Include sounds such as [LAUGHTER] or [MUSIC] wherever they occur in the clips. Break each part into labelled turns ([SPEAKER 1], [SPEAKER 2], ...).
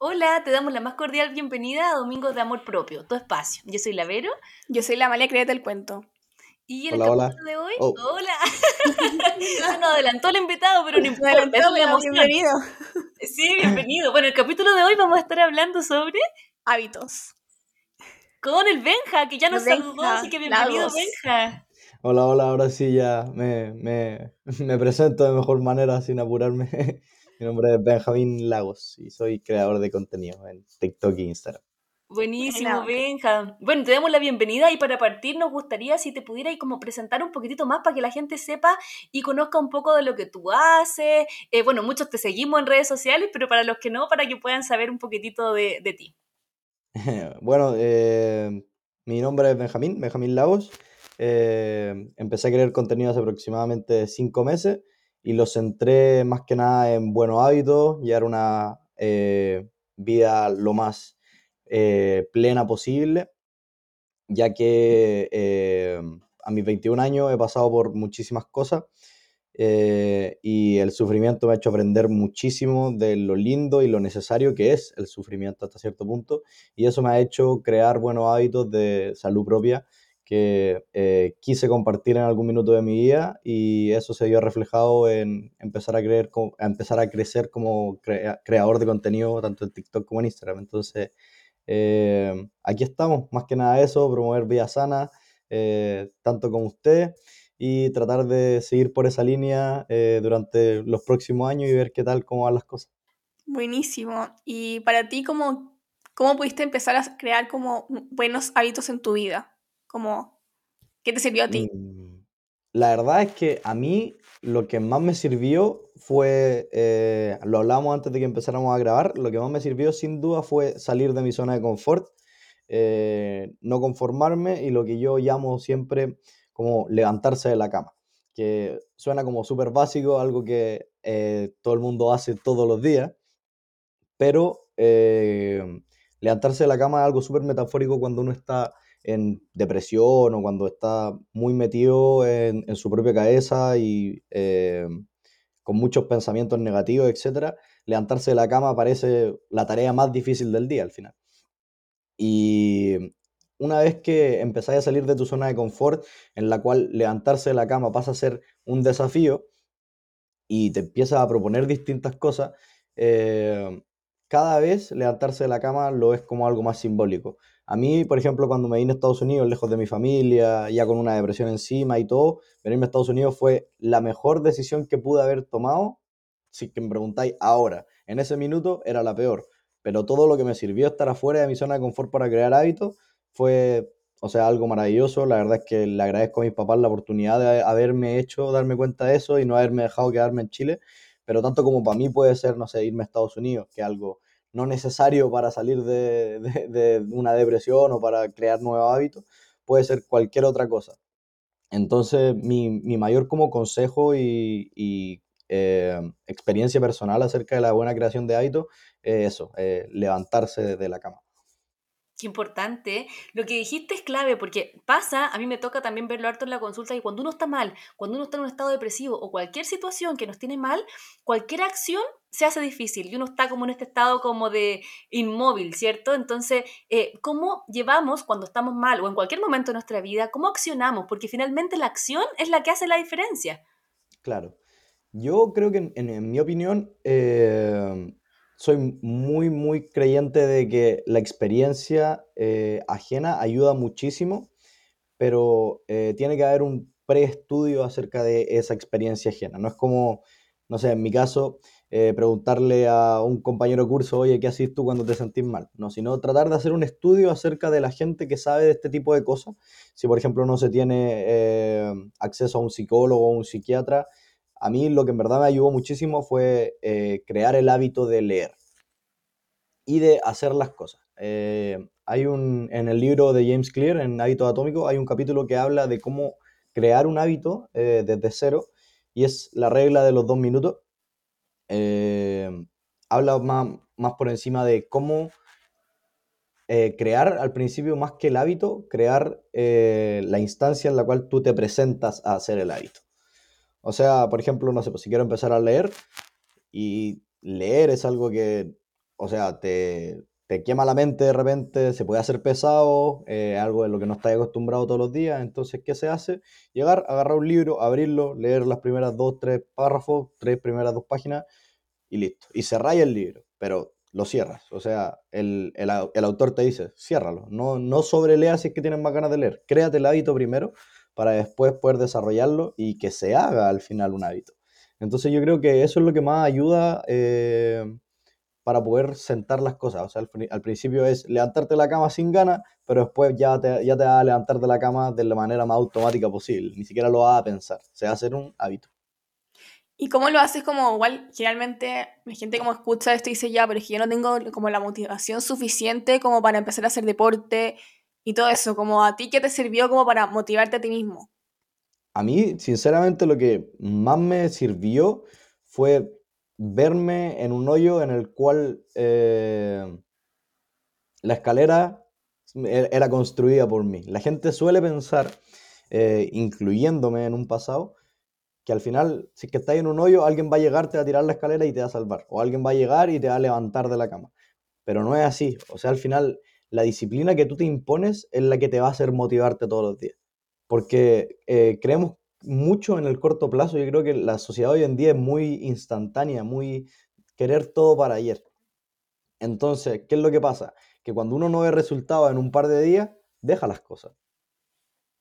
[SPEAKER 1] Hola, te damos la más cordial bienvenida a Domingos de Amor Propio, tu espacio. Yo soy la Vero.
[SPEAKER 2] Yo soy la Amalia, créete el cuento.
[SPEAKER 1] Y en el
[SPEAKER 3] Hola, hola.
[SPEAKER 1] capítulo de hoy,
[SPEAKER 3] Oh.
[SPEAKER 1] hola. [LAUGHS] Se nos adelantó el invitado, pero no importa, es
[SPEAKER 2] bienvenido.
[SPEAKER 1] Sí, bienvenido. Bueno, el capítulo de hoy vamos a estar hablando sobre
[SPEAKER 2] Hábitos.
[SPEAKER 1] con el Benja, que ya nos
[SPEAKER 2] Benja,
[SPEAKER 1] saludó, así que bienvenido,
[SPEAKER 2] Lagos.
[SPEAKER 1] Benja.
[SPEAKER 3] Hola, hola, ahora sí ya me, me, me presento de mejor manera sin apurarme. Mi nombre es Benjamín Lagos y soy creador de contenido en TikTok e Instagram.
[SPEAKER 1] Buenísimo. Benja. Bueno, te damos la bienvenida y para partir nos gustaría si te pudieras como presentar un poquitito más para que la gente sepa y conozca un poco de lo que tú haces. Eh, bueno, muchos te seguimos en redes sociales, pero para los que no, para que puedan saber un poquitito de, de ti. [LAUGHS]
[SPEAKER 3] Bueno, eh, mi nombre es Benjamín, Benjamín Lagos. Eh, empecé a crear contenido hace aproximadamente cinco meses y lo centré más que nada en buenos hábitos, llevar una eh, vida lo más eh, plena posible, ya que eh, a mis 21 años he pasado por muchísimas cosas eh, y el sufrimiento me ha hecho aprender muchísimo de lo lindo y lo necesario que es el sufrimiento hasta cierto punto y eso me ha hecho crear buenos hábitos de salud propia que eh, quise compartir en algún minuto de mi vida y eso se vio reflejado en empezar a, creer, empezar a crecer como crea- creador de contenido tanto en TikTok como en Instagram. Entonces, eh, aquí estamos, más que nada eso, promover vida sana, eh, tanto como usted, y tratar de seguir por esa línea durante los próximos años y ver qué tal, cómo van las cosas.
[SPEAKER 2] Buenísimo. Y para ti, ¿cómo, cómo pudiste empezar a crear como buenos hábitos en tu vida? Como, ¿qué te sirvió a ti?
[SPEAKER 3] Mm, La verdad es que a mí lo que más me sirvió fue, eh, lo hablamos antes de que empezáramos a grabar, lo que más me sirvió sin duda fue salir de mi zona de confort, eh, no conformarme y lo que yo llamo siempre como levantarse de la cama, que suena como súper básico, algo que eh, todo el mundo hace todos los días, pero levantarse de la cama es algo súper metafórico cuando uno está en depresión o cuando está muy metido en, en su propia cabeza y eh, con muchos pensamientos negativos, etc. Levantarse de la cama parece la tarea más difícil del día al final. Y una vez que empezáis a salir de tu zona de confort, en la cual levantarse de la cama pasa a ser un desafío, y te empiezas a proponer distintas cosas, eh, cada vez levantarse de la cama lo es como algo más simbólico. A mí, por ejemplo, cuando me vine a Estados Unidos, lejos de mi familia, ya con una depresión encima y todo, venirme a Estados Unidos fue la mejor decisión que pude haber tomado. Si que me preguntáis ahora, en ese minuto era la peor, pero todo lo que me sirvió estar afuera de mi zona de confort para crear hábitos fue, o sea, algo maravilloso. La verdad es que le agradezco a mis papás la oportunidad de haberme hecho darme cuenta de eso y no haberme dejado quedarme en Chile. Pero tanto como para mí puede ser, no sé, irme a Estados Unidos, que algo no necesario para salir de, de- una depresión o para crear nuevos hábitos, puede ser cualquier otra cosa. Entonces, mi, mi mayor como consejo y, y, eh, experiencia personal acerca de la buena creación de hábitos es eso, eh, levantarse de la cama.
[SPEAKER 1] Qué importante. Lo que dijiste es clave porque pasa, a mí me toca también verlo harto en la consulta, y cuando uno está mal, cuando uno está en un estado depresivo o cualquier situación que nos tiene mal, cualquier acción se hace difícil y uno está como en este estado como de inmóvil, ¿cierto? Entonces, eh, ¿cómo llevamos cuando estamos mal o en cualquier momento de nuestra vida, cómo accionamos? Porque finalmente la acción es la que hace la diferencia.
[SPEAKER 3] Claro. Yo creo que, en mi opinión, eh, soy muy, muy creyente de que la experiencia eh, ajena ayuda muchísimo, pero eh, tiene que haber un preestudio acerca de esa experiencia ajena. No es como, no sé, en mi caso, eh, preguntarle a un compañero curso, oye, ¿qué haces tú cuando te sentís mal? No, sino tratar de hacer un estudio acerca de la gente que sabe de este tipo de cosas. Si, por ejemplo, no se tiene acceso a un psicólogo o un psiquiatra, a mí lo que en verdad me ayudó muchísimo fue eh, crear el hábito de leer y de hacer las cosas. Eh, hay un, en el libro de James Clear, en Hábitos Atómicos, hay un capítulo que habla de cómo crear un hábito eh, desde cero y es la regla de los dos minutos. Habla más, más por encima de cómo crear al principio más que el hábito, crear la instancia en la cual tú te presentas a hacer el hábito. O sea, por ejemplo, no sé, pues si quiero empezar a leer y leer es algo que o sea, te, te quema la mente de repente, se puede hacer pesado, eh, algo de lo que no estás acostumbrado todos los días. Entonces, ¿qué se hace? Llegar, agarrar un libro, abrirlo, leer las primeras dos, tres párrafos, tres primeras dos páginas y listo. Y cerráis el libro, pero lo cierras. O sea, el, autor te dice, ciérralo. No, no sobreleas si es que tienes más ganas de leer. Créate el hábito primero para después poder desarrollarlo y que se haga al final un hábito. Entonces yo creo que eso es lo que más ayuda eh, para poder sentar las cosas. O sea, al, principio es levantarte de la cama sin ganas, pero después ya te, ya te va a levantar de la cama de la manera más automática posible. Ni siquiera lo vas a pensar. Se va a hacer un hábito.
[SPEAKER 2] ¿Y cómo lo haces como igual? Generalmente la gente como escucha esto y dice, ya, pero es que yo no tengo como la motivación suficiente como para empezar a hacer deporte y todo eso. Como a ti, ¿qué te sirvió como para motivarte a ti mismo?
[SPEAKER 3] A mí, sinceramente, lo que más me sirvió fue verme en un hoyo en el cual eh, la escalera e-, era construida por mí. La gente suele pensar, eh, incluyéndome en un pasado, que al final, si es que estás en un hoyo, alguien va a llegar, te va a tirar la escalera y te va a salvar. O alguien va a llegar y te va a levantar de la cama. Pero no es así. O sea, al final, la disciplina que tú te impones es la que te va a hacer motivarte todos los días. Porque eh, creemos mucho en el corto plazo. Yo creo que la sociedad hoy en día es muy instantánea, muy querer todo para ayer. Entonces, ¿qué es lo que pasa? Que cuando uno no ve resultados en un par de días, deja las cosas.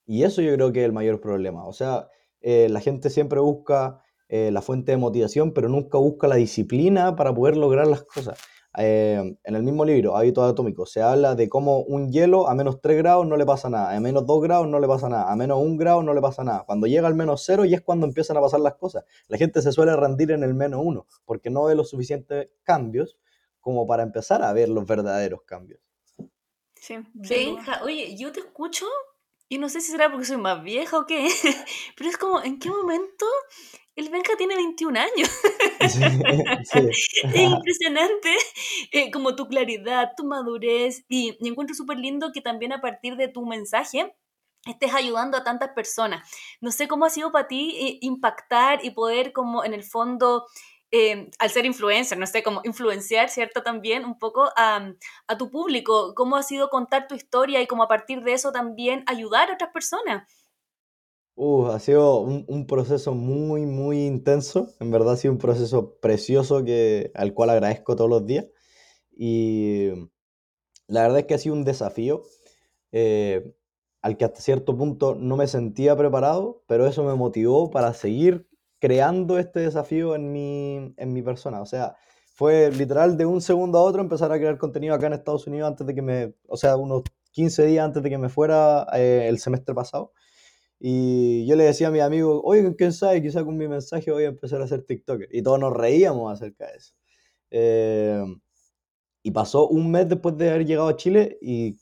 [SPEAKER 3] Y eso yo creo que es el mayor problema. O sea, eh, la gente siempre busca eh, la fuente de motivación, pero nunca busca la disciplina para poder lograr las cosas. Eh, en el mismo libro, Hábitos Atómicos, se habla de cómo un hielo a menos 3 grados no le pasa nada, a menos 2 grados no le pasa nada, a menos 1 grado no le pasa nada. Cuando llega al menos 0 y es cuando empiezan a pasar las cosas. La gente se suele rendir en el menos 1 porque no ve los suficientes cambios como para empezar a ver los verdaderos cambios.
[SPEAKER 1] Sí. Benja, oye, yo te escucho y no sé si será porque soy más vieja o qué, [LAUGHS] pero es como, ¿en qué momento el Benja tiene 21 años. [LAUGHS] [LAUGHS] es impresionante eh, como tu claridad, tu madurez y, encuentro súper lindo que también a partir de tu mensaje estés ayudando a tantas personas. No sé cómo ha sido para ti eh, impactar y poder como en el fondo, eh, al ser influencer, no sé, como influenciar, ¿cierto? También un poco a, a tu público, cómo ha sido contar tu historia y cómo a partir de eso también ayudar a otras personas.
[SPEAKER 3] Uh, ha sido un, proceso muy, muy intenso. En verdad ha sido un proceso precioso que, al cual agradezco todos los días. Y la verdad es que ha sido un desafío eh, al que hasta cierto punto no me sentía preparado, pero eso me motivó para seguir creando este desafío en mi, en mi persona. O sea, fue literal de un segundo a otro empezar a crear contenido acá en Estados Unidos antes de que me, o sea, unos 15 días antes de que me fuera eh, el semestre pasado. Y yo le decía a mi amigo, oye, ¿quién sabe? Quizá con mi mensaje voy a empezar a hacer TikTok. Y todos nos reíamos acerca de eso. Eh, y pasó un mes después de haber llegado a Chile y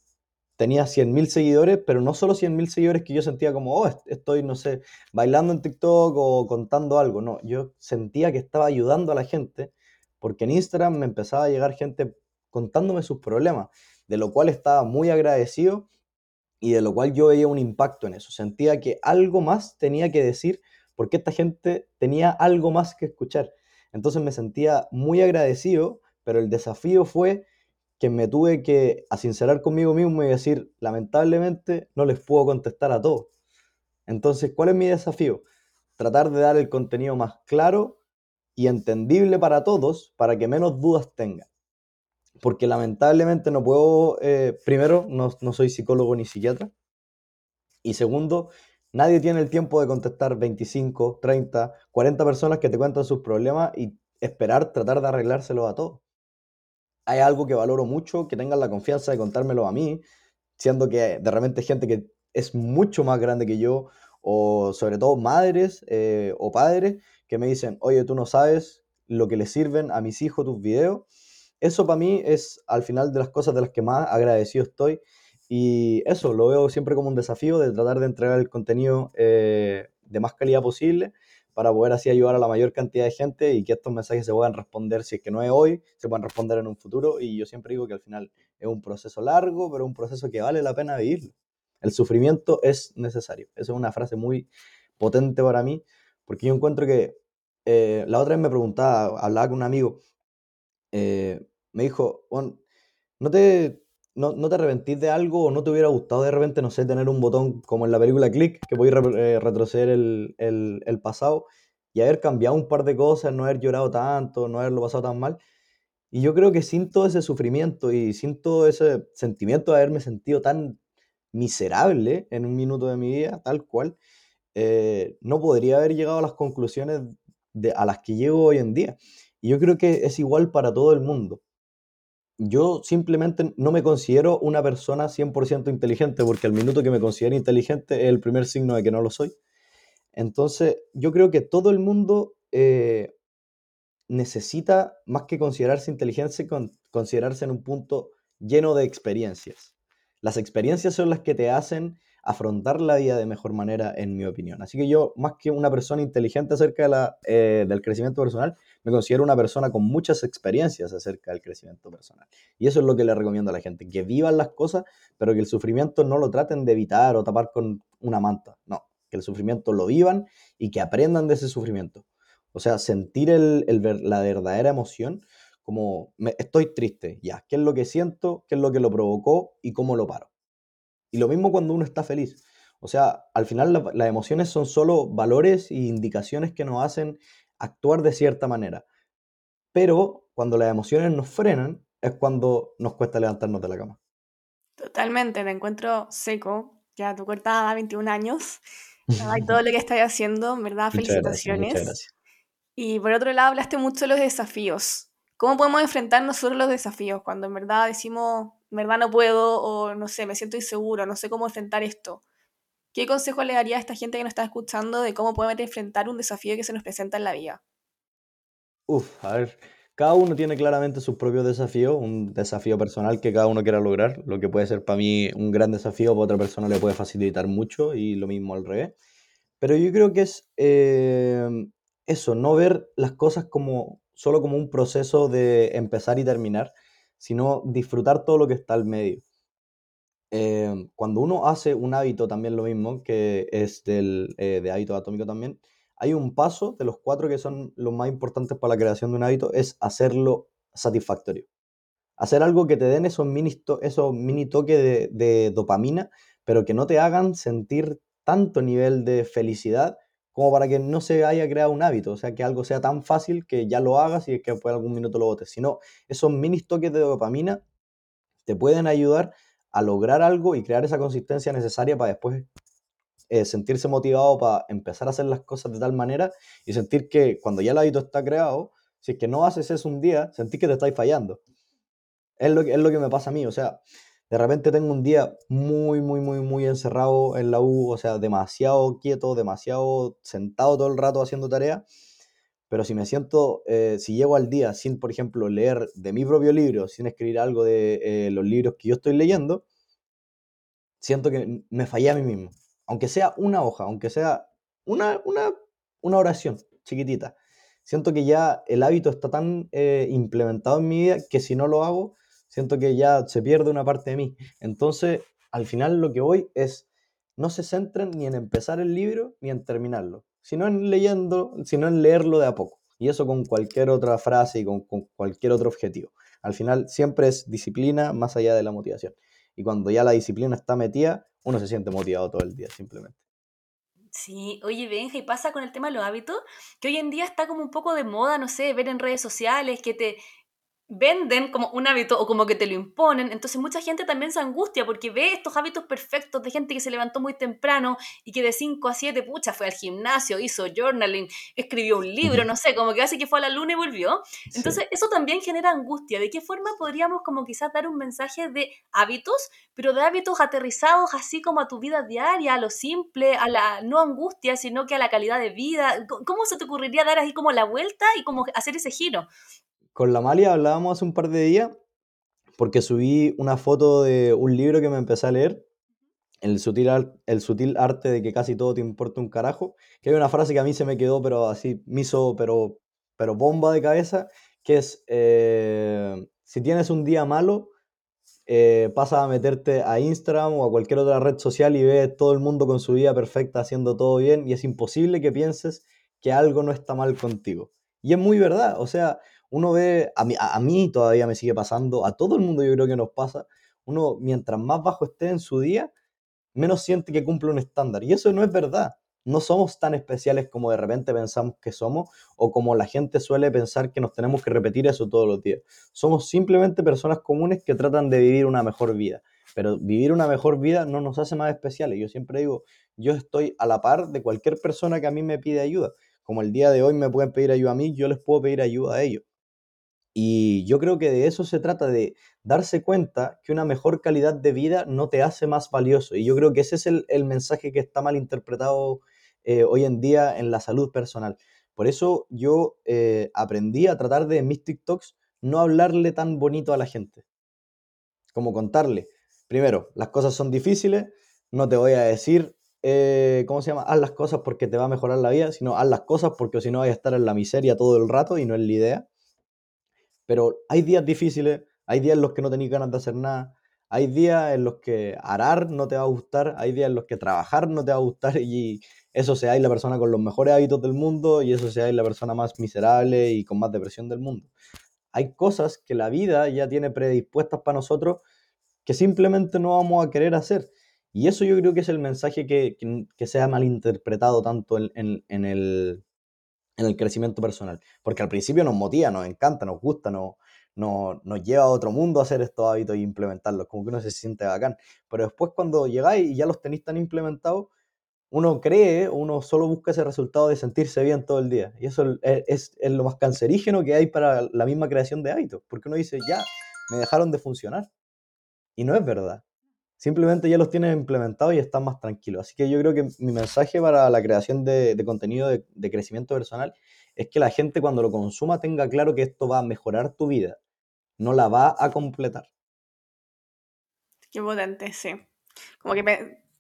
[SPEAKER 3] tenía 100.000 seguidores, pero no solo 100.000 seguidores que yo sentía como, oh, estoy, no sé, bailando en TikTok o contando algo. No, yo sentía que estaba ayudando a la gente porque en Instagram me empezaba a llegar gente contándome sus problemas, de lo cual estaba muy agradecido y de lo cual yo veía un impacto en eso. Sentía que algo más tenía que decir porque esta gente tenía algo más que escuchar. Entonces me sentía muy agradecido, pero el desafío fue que me tuve que sincerar conmigo mismo y decir, lamentablemente no les puedo contestar a todos. Entonces, ¿cuál es mi desafío? Tratar de dar el contenido más claro y entendible para todos para que menos dudas tengan porque lamentablemente no puedo, eh, primero, no, soy psicólogo ni psiquiatra, y segundo, nadie tiene el tiempo de contestar 25, 30, 40 personas que te cuentan sus problemas y esperar tratar de arreglárselo a todos. Hay algo que valoro mucho, que tengan la confianza de contármelo a mí, siendo que de repente gente que es mucho más grande que yo, o sobre todo madres eh, o padres, que me dicen, oye, tú no sabes lo que le sirven a mis hijos tus videos, eso para mí es al final de las cosas de las que más agradecido estoy. Y eso lo veo siempre como un desafío de tratar de entregar el contenido eh, de más calidad posible para poder así ayudar a la mayor cantidad de gente y que estos mensajes se puedan responder, si es que no es hoy, se puedan responder en un futuro. Y yo siempre digo que al final es un proceso largo, pero un proceso que vale la pena vivirlo. El sufrimiento es necesario. Esa es una frase muy potente para mí, porque yo encuentro que eh, la otra vez me preguntaba, hablaba con un amigo, eh, me dijo, no te, no, te arrepentís de algo o no te hubiera gustado de repente, no sé, tener un botón como en la película Click, que podéis eh, retroceder el, el, pasado y haber cambiado un par de cosas, no haber llorado tanto, no haberlo pasado tan mal. Y yo creo que sin todo ese sufrimiento y sin todo ese sentimiento de haberme sentido tan miserable en un minuto de mi vida, tal cual, eh, no podría haber llegado a las conclusiones de, a las que llego hoy en día. Y yo creo que es igual para todo el mundo. Yo simplemente no me considero una persona 100% inteligente, porque al minuto que me considero inteligente es el primer signo de que no lo soy. Entonces, yo creo que todo el mundo eh, necesita, más que considerarse inteligente, considerarse en un punto lleno de experiencias. Las experiencias son las que te hacen afrontar la vida de mejor manera, en mi opinión. Así que yo, más que una persona inteligente acerca de la, eh, del crecimiento personal, me considero una persona con muchas experiencias acerca del crecimiento personal. Y eso es lo que le recomiendo a la gente, que vivan las cosas, pero que el sufrimiento no lo traten de evitar o tapar con una manta. No, que el sufrimiento lo vivan y que aprendan de ese sufrimiento. O sea, sentir el, la verdadera emoción como estoy triste, ya, ¿qué es lo que siento? ¿Qué es lo que lo provocó? ¿Y cómo lo paro? Y lo mismo cuando uno está feliz. O sea, al final las emociones son solo valores e indicaciones que nos hacen actuar de cierta manera. Pero cuando las emociones nos frenan es cuando nos cuesta levantarnos de la cama.
[SPEAKER 2] Totalmente, me encuentro seco. Ya tu corta 21 años. [LAUGHS] Hay todo lo que estás haciendo, ¿verdad? Felicitaciones. muchas gracias. Y por otro lado, hablaste mucho de los desafíos. ¿Cómo podemos enfrentar nosotros los desafíos cuando en verdad decimos, verdad no puedo o no sé, me siento inseguro, no sé cómo enfrentar esto? ¿Qué consejo le daría a esta gente que nos está escuchando de cómo podemos enfrentar un desafío que se nos presenta en la vida?
[SPEAKER 3] Uf, a ver, cada uno tiene claramente sus propios desafíos, un desafío personal que cada uno quiera lograr, lo que puede ser para mí un gran desafío, para otra persona le puede facilitar mucho y lo mismo al revés. Pero yo creo que es eh, eso, no ver las cosas como solo como un proceso de empezar y terminar, sino disfrutar todo lo que está al medio. Em, cuando uno hace un hábito, también lo mismo, que es del, eh, de hábito atómico también, hay un paso de los cuatro que son los más importantes para la creación de un hábito, es hacerlo satisfactorio. Hacer algo que te den esos mini, esos mini toques de, de dopamina, pero que no te hagan sentir tanto nivel de felicidad como para que no se haya creado un hábito, o sea, que algo sea tan fácil que ya lo hagas y que después algún minuto lo botes, sino esos mini toques de dopamina te pueden ayudar a lograr algo y crear esa consistencia necesaria para después eh, sentirse motivado para empezar a hacer las cosas de tal manera y sentir que cuando ya el hábito está creado, si es que no haces eso un día, sentir que te estáis fallando. Es lo, que, es lo que me pasa a mí, o sea, de repente tengo un día muy, muy, muy, muy encerrado en la U, o sea, demasiado quieto, demasiado sentado todo el rato haciendo tarea. Pero si me siento, eh, si llego al día sin, por ejemplo, leer de mi propio libro, sin escribir algo de eh, los libros que yo estoy leyendo, siento que me fallé a mí mismo. Aunque sea una hoja, aunque sea una, una, una oración chiquitita. Siento que ya el hábito está tan eh, implementado en mi vida que si no lo hago, siento que ya se pierde una parte de mí. Entonces, al final lo que voy es, no se centren ni en empezar el libro ni en terminarlo, sino en leyendo, sino en leerlo de a poco. Y eso con cualquier otra frase y con, con cualquier otro objetivo. Al final siempre es disciplina más allá de la motivación. Y cuando ya la disciplina está metida, uno se siente motivado todo el día, simplemente.
[SPEAKER 1] Sí, oye Benja, y pasa con el tema de los hábitos, que hoy en día está como un poco de moda, no sé, ver en redes sociales que te venden como un hábito o como que te lo imponen, entonces mucha gente también se angustia porque ve estos hábitos perfectos de gente que se levantó muy temprano y que de 5 a 7, pucha, fue al gimnasio, hizo journaling, escribió un libro, no sé, como que hace que fue a la luna y volvió. Entonces eso también genera angustia. ¿De qué forma podríamos como quizás dar un mensaje de hábitos, pero de hábitos aterrizados así como a tu vida diaria, a lo simple, a la no angustia, sino que a la calidad de vida? ¿Cómo se te ocurriría dar así como la vuelta y como hacer ese giro?
[SPEAKER 3] Con la Malia hablábamos hace un par de días porque subí una foto de un libro que me empecé a leer, el sutil, el sutil arte de que casi todo te importa un carajo, que hay una frase que a mí se me quedó, pero así, me hizo, pero, pero bomba de cabeza, que es, eh, si tienes un día malo, eh, pasa a meterte a Instagram o a cualquier otra red social y ves todo el mundo con su vida perfecta haciendo todo bien y es imposible que pienses que algo no está mal contigo. Y es muy verdad, o sea, uno ve, a mí, a, mí todavía me sigue pasando, a todo el mundo yo creo que nos pasa, uno mientras más bajo esté en su día, menos siente que cumple un estándar. Y eso no es verdad. No somos tan especiales como de repente pensamos que somos o como la gente suele pensar que nos tenemos que repetir eso todos los días. Somos simplemente personas comunes que tratan de vivir una mejor vida. Pero vivir una mejor vida no nos hace más especiales. Yo siempre digo, yo estoy a la par de cualquier persona que a mí me pide ayuda. Como el día de hoy me pueden pedir ayuda a mí, yo les puedo pedir ayuda a ellos. Y yo creo que de eso se trata, de darse cuenta que una mejor calidad de vida no te hace más valioso. Y yo creo que ese es el, mensaje que está mal interpretado eh, hoy en día en la salud personal. Por eso yo eh, aprendí a tratar de en mis TikToks no hablarle tan bonito a la gente. Como contarle, primero, las cosas son difíciles, no te voy a decir, eh, ¿cómo se llama? Haz las cosas porque te va a mejorar la vida, sino haz las cosas porque si no vas a estar en la miseria todo el rato y no es la idea. Pero hay días difíciles, hay días en los que no tenéis ganas de hacer nada, hay días en los que arar no te va a gustar, hay días en los que trabajar no te va a gustar y eso sea la persona con los mejores hábitos del mundo y eso sea la persona más miserable y con más depresión del mundo. Hay cosas que la vida ya tiene predispuestas para nosotros que simplemente no vamos a querer hacer. Y eso yo creo que es el mensaje que, que, se ha malinterpretado tanto en, en, el, en el crecimiento personal. Porque al principio nos motiva, nos encanta, nos gusta, nos, nos, lleva a otro mundo a hacer estos hábitos y implementarlos, como que uno se siente bacán. Pero después cuando llegáis y ya los tenéis tan implementados, uno cree, uno solo busca ese resultado de sentirse bien todo el día. Y eso es, es, lo más cancerígeno que hay para la misma creación de hábitos. Porque uno dice, ya, me dejaron de funcionar. Y no es verdad. Simplemente ya los tienes implementados y están más tranquilos. Así que yo creo que mi mensaje para la creación de, contenido de, de, crecimiento personal es que la gente cuando lo consuma tenga claro que esto va a mejorar tu vida, no la va a completar.
[SPEAKER 2] Qué potente, sí. Como que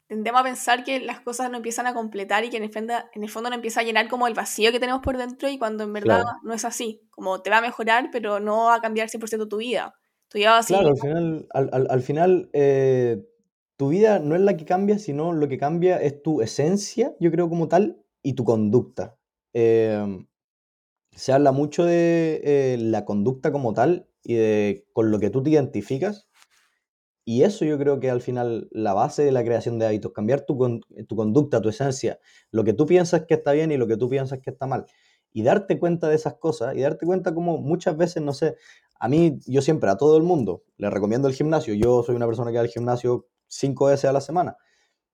[SPEAKER 2] tendemos a pensar que las cosas no empiezan a completar y que en el, fondo, en el fondo no empieza a llenar como el vacío que tenemos por dentro y cuando en verdad no es así. Como te va a mejorar, pero no va a cambiar 100% tu vida.
[SPEAKER 3] Claro, al final, al, final eh, tu vida no es la que cambia, sino lo que cambia es tu esencia, yo creo como tal, y tu conducta. Em, se habla mucho de eh, la conducta como tal y de con lo que tú te identificas. Y eso yo creo que al final la base de la creación de hábitos, cambiar tu, tu conducta, tu esencia, lo que tú piensas que está bien y lo que tú piensas que está mal. Y darte cuenta de esas cosas y darte cuenta como muchas veces, no sé, a mí, yo siempre, a todo el mundo, le recomiendo el gimnasio. Yo soy una persona que va al gimnasio cinco veces a la semana.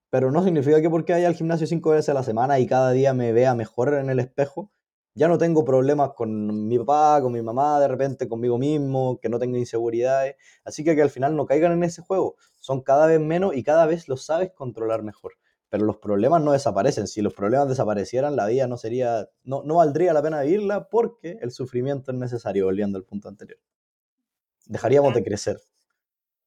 [SPEAKER 3] Pero no significa que porque vaya al gimnasio cinco veces a la semana y cada día me vea mejor en el espejo, ya no tengo problemas con mi papá, con mi mamá, de repente conmigo mismo, que no tengo inseguridades. Así que que al final no caigan en ese juego. Son cada vez menos y cada vez los sabes controlar mejor. Pero los problemas no desaparecen. Si los problemas desaparecieran, la vida no sería, no, no valdría la pena vivirla porque el sufrimiento es necesario, volviendo al punto anterior dejaríamos de crecer.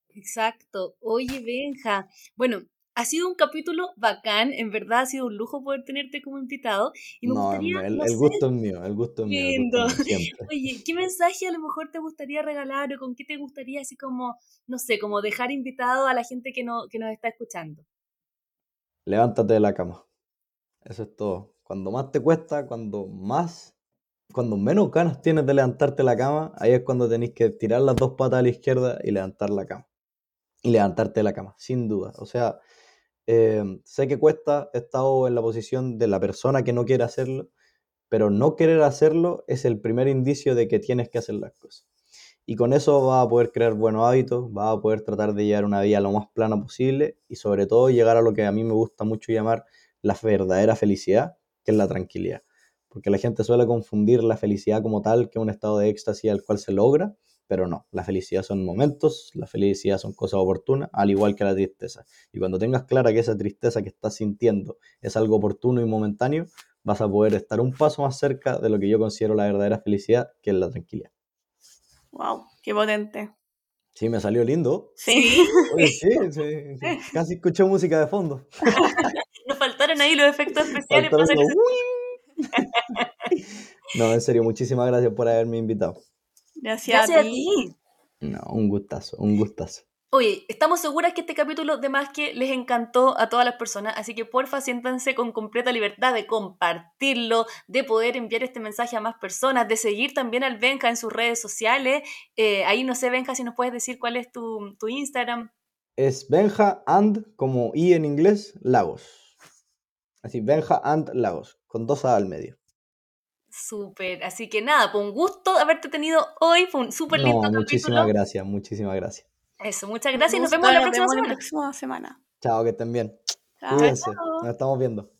[SPEAKER 1] Exacto. Oye, Benja, bueno, ha sido un capítulo bacán, en verdad ha sido un lujo poder tenerte como invitado. Y me
[SPEAKER 3] no,
[SPEAKER 1] gustaría,
[SPEAKER 3] el, el gusto es mío, el gusto es mío. [LAUGHS]
[SPEAKER 1] Oye, ¿qué mensaje a lo mejor te gustaría regalar o con qué te gustaría así como, no sé, como dejar invitado a la gente que, no, que nos está escuchando?
[SPEAKER 3] Levántate de la cama. Eso es todo. Cuando más te cuesta, cuando más cuando menos ganas tienes de levantarte la cama, ahí es cuando tenéis que tirar las dos patas a la izquierda y levantar la cama. Y levantarte de la cama, sin duda. O sea, em, sé que cuesta, he estado en la posición de la persona que no quiere hacerlo, pero no querer hacerlo es el primer indicio de que tienes que hacer las cosas. Y con eso vas a poder crear buenos hábitos, vas a poder tratar de llevar una vida lo más plana posible y sobre todo llegar a lo que a mí me gusta mucho llamar la verdadera felicidad, que es la tranquilidad porque la gente suele confundir la felicidad como tal, que es un estado de éxtasis al cual se logra, pero no, la felicidad son momentos, la felicidad son cosas oportunas, al igual que la tristeza. Y cuando tengas clara que esa tristeza que estás sintiendo es algo oportuno y momentáneo, vas a poder estar un paso más cerca de lo que yo considero la verdadera felicidad, que es la tranquilidad.
[SPEAKER 2] ¡Wow! ¡Qué potente!
[SPEAKER 3] Sí, me salió lindo.
[SPEAKER 2] Sí. [LAUGHS]
[SPEAKER 3] sí, sí, Casi escuché música de fondo. [LAUGHS]
[SPEAKER 1] Nos faltaron ahí los efectos especiales.
[SPEAKER 3] No, en serio, muchísimas gracias por haberme invitado.
[SPEAKER 2] Gracias, a, ti.
[SPEAKER 3] No, un gustazo, un gustazo.
[SPEAKER 1] Oye, estamos seguras que este capítulo de más que les encantó a todas las personas, así que porfa siéntanse con completa libertad de compartirlo, de poder enviar este mensaje a más personas, de seguir también al Benja en sus redes sociales. Eh, ahí no sé, Benja, si nos puedes decir cuál es tu, tu Instagram.
[SPEAKER 3] Es Benja and, como I en inglés, Lagos. Así, Benja and Lagos, con dos A al medio.
[SPEAKER 1] Súper, así que nada, fue un gusto haberte tenido hoy, fue un súper lindo
[SPEAKER 3] No, muchísimas gracias, muchísimas gracias.
[SPEAKER 1] Eso, muchas gracias y nos vemos la próxima
[SPEAKER 2] la
[SPEAKER 1] semana.
[SPEAKER 2] próxima semana.
[SPEAKER 3] Chao, que estén bien.
[SPEAKER 2] Chao.
[SPEAKER 3] Cuídense,
[SPEAKER 1] chao.
[SPEAKER 3] nos estamos viendo.